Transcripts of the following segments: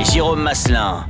Jérôme Maslin.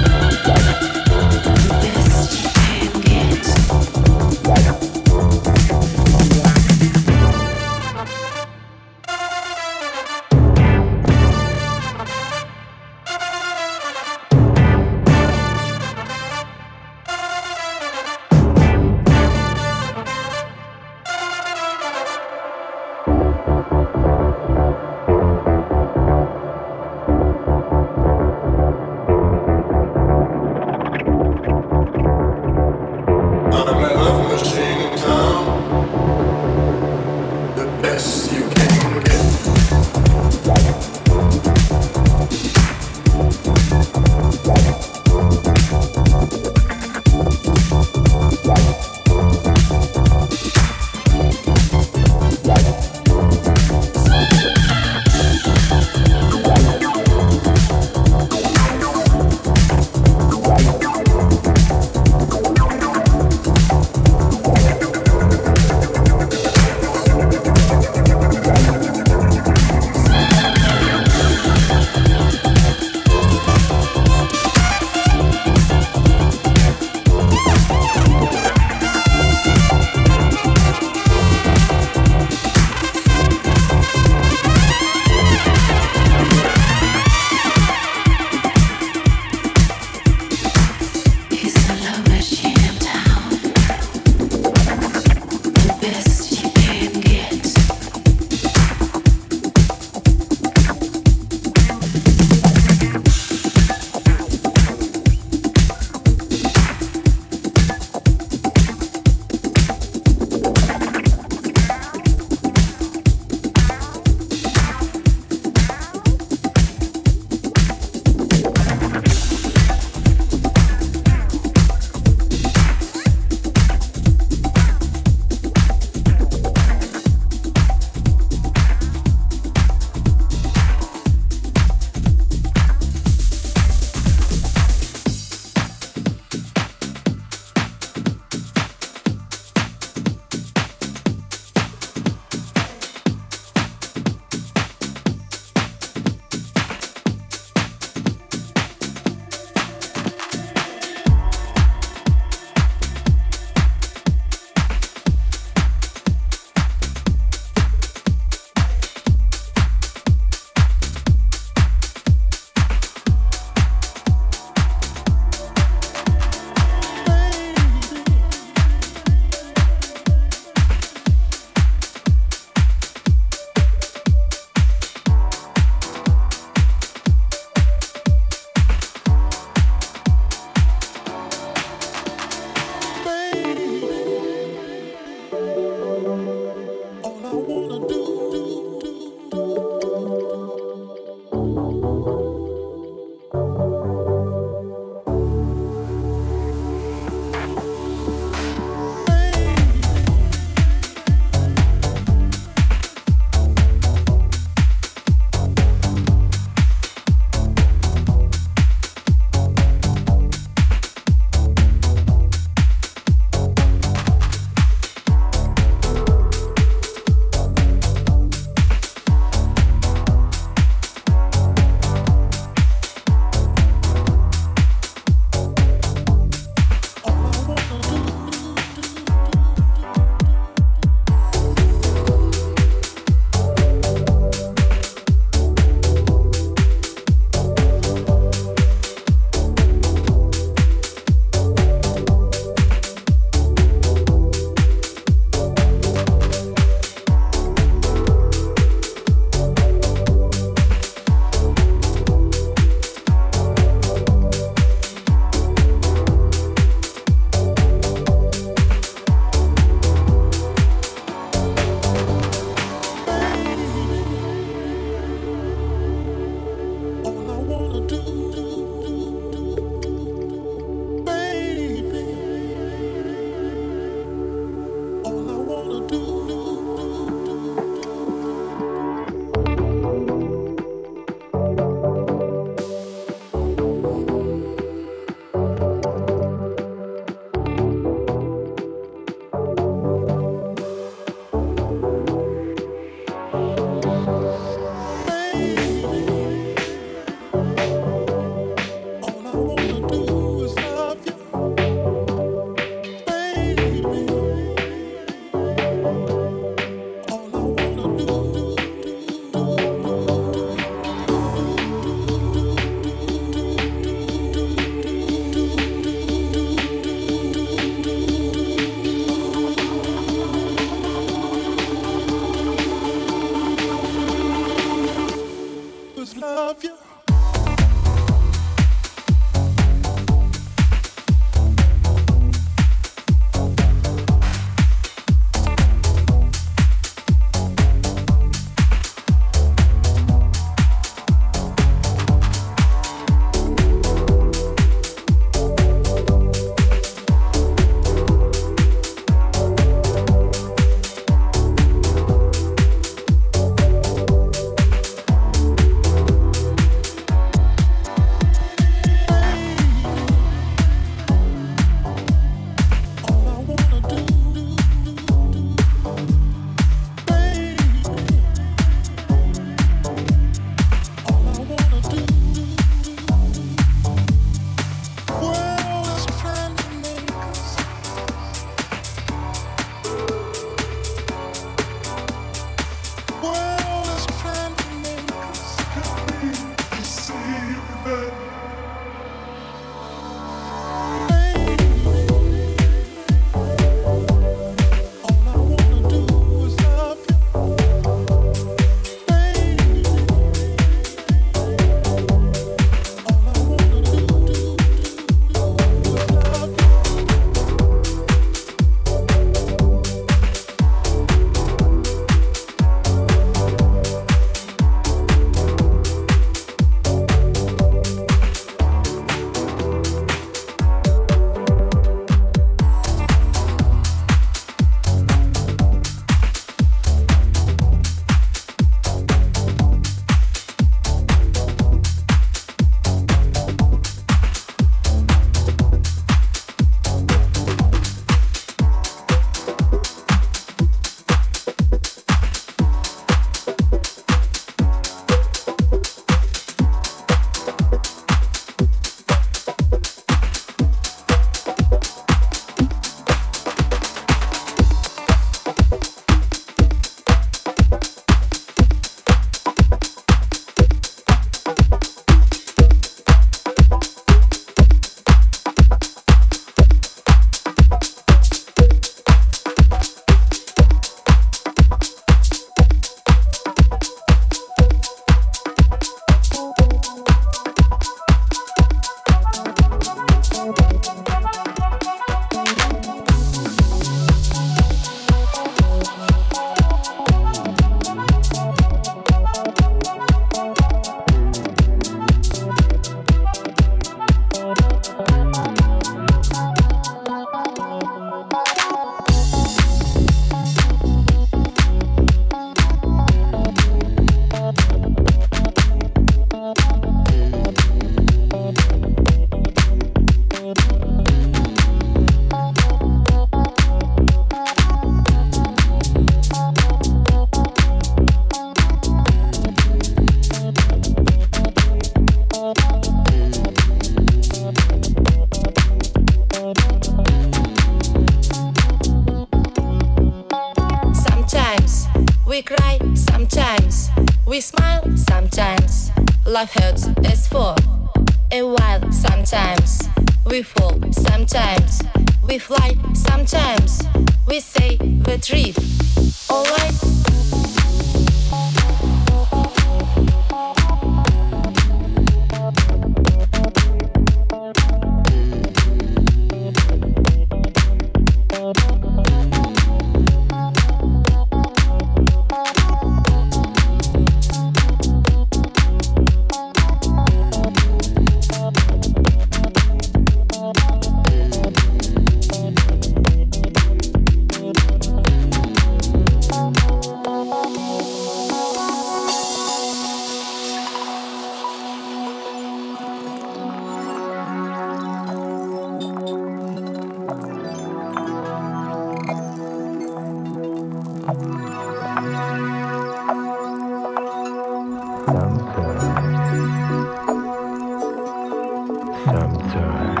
Sometime.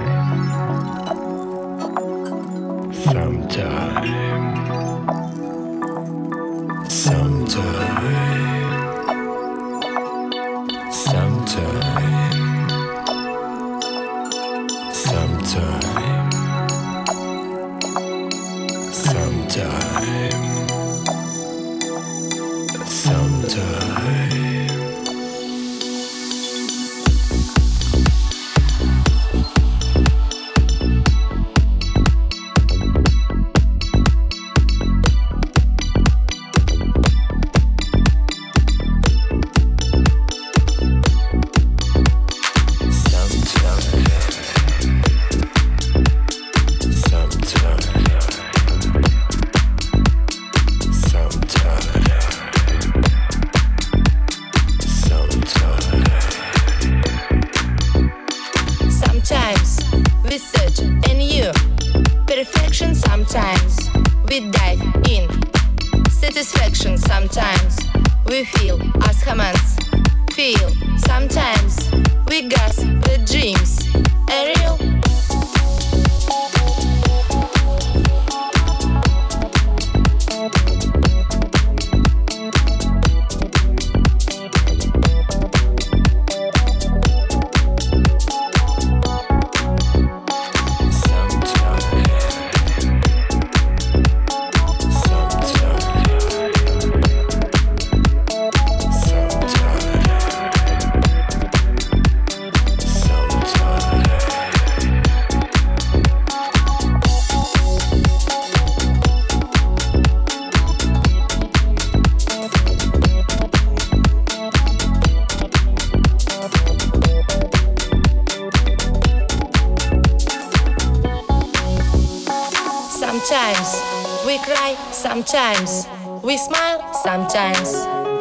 Sometimes we cry sometimes. We smile, sometimes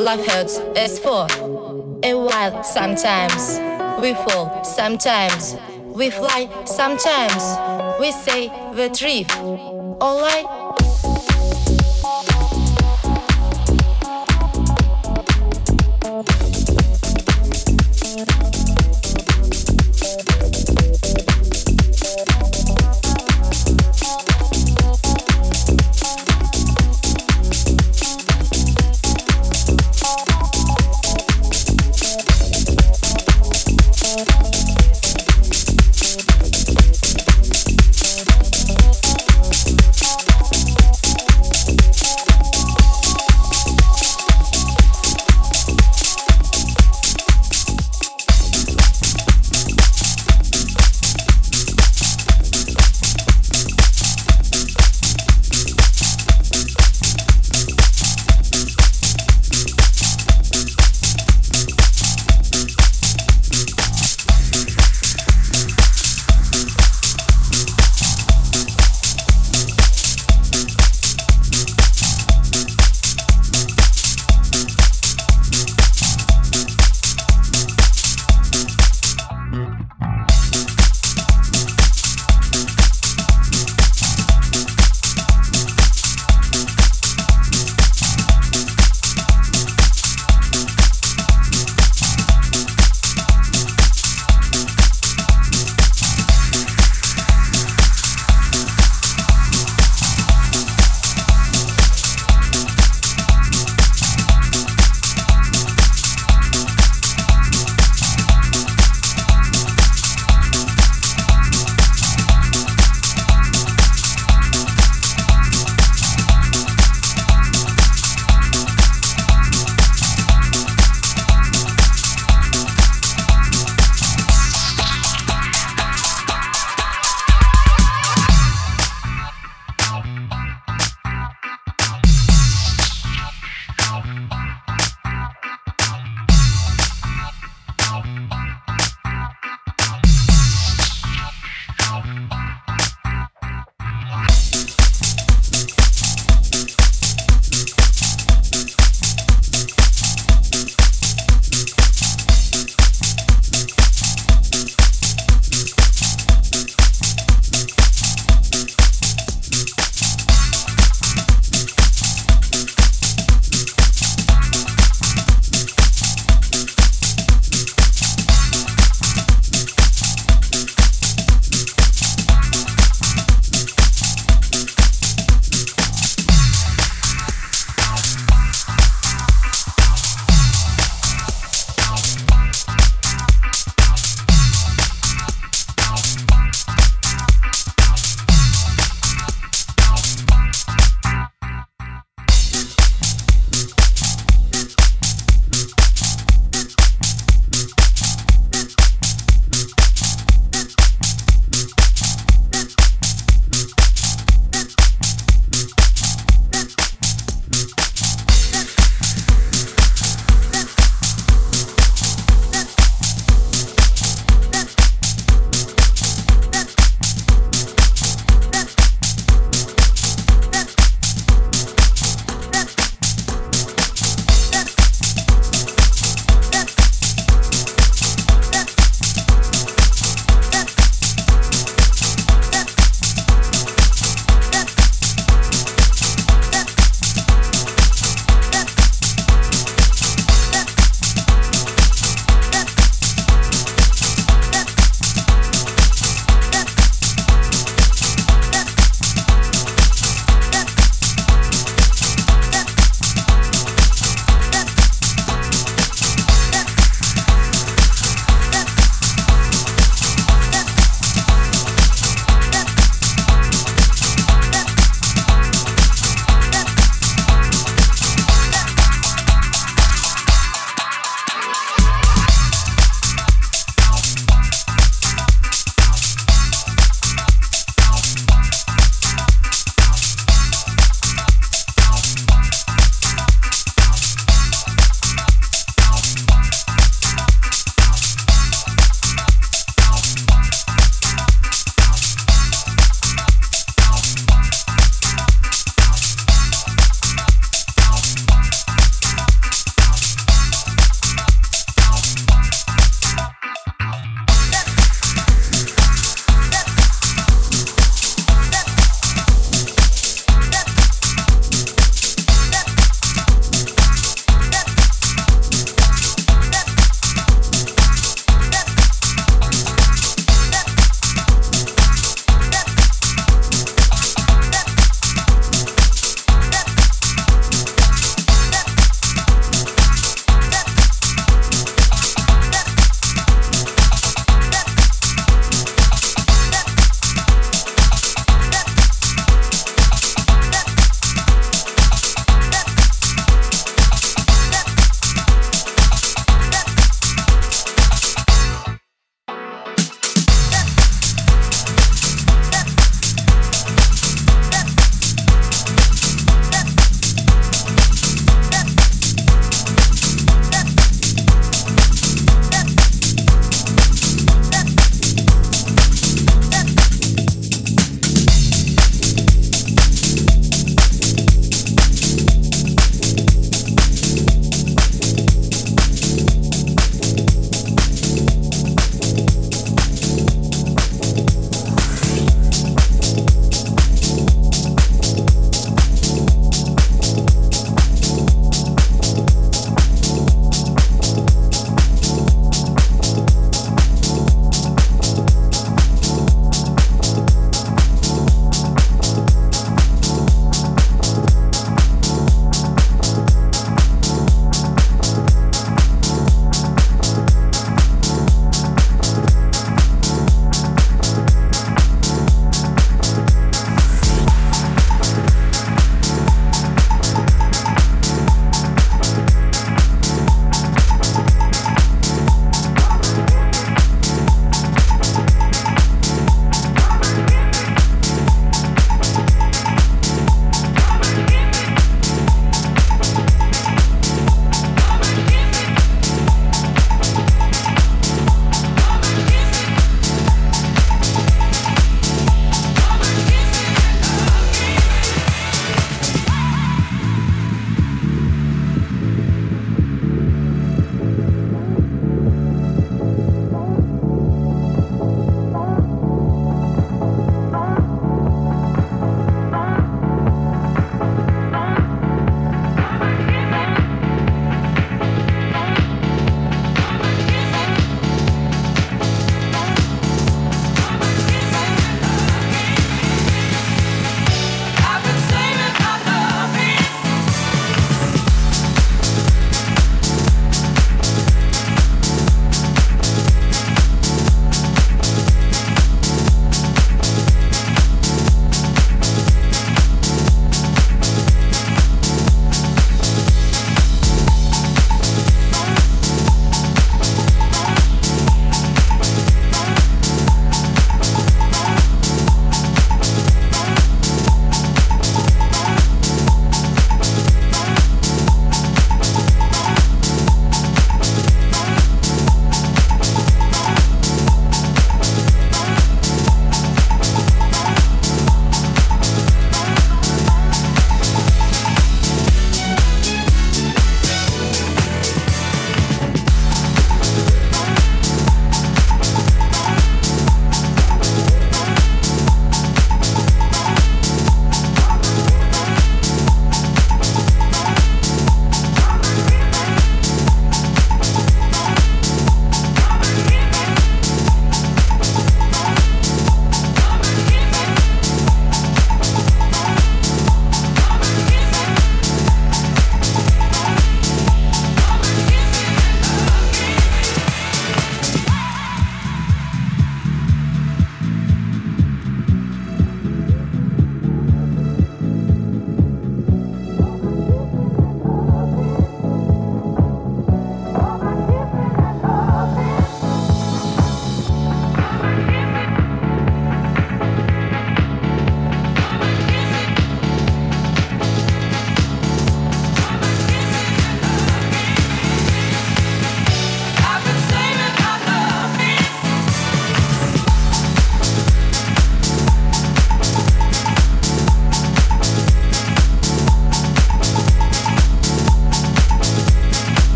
love hurts as for a while. Sometimes we fall, sometimes we fly, sometimes we say the truth. All I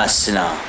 مسنا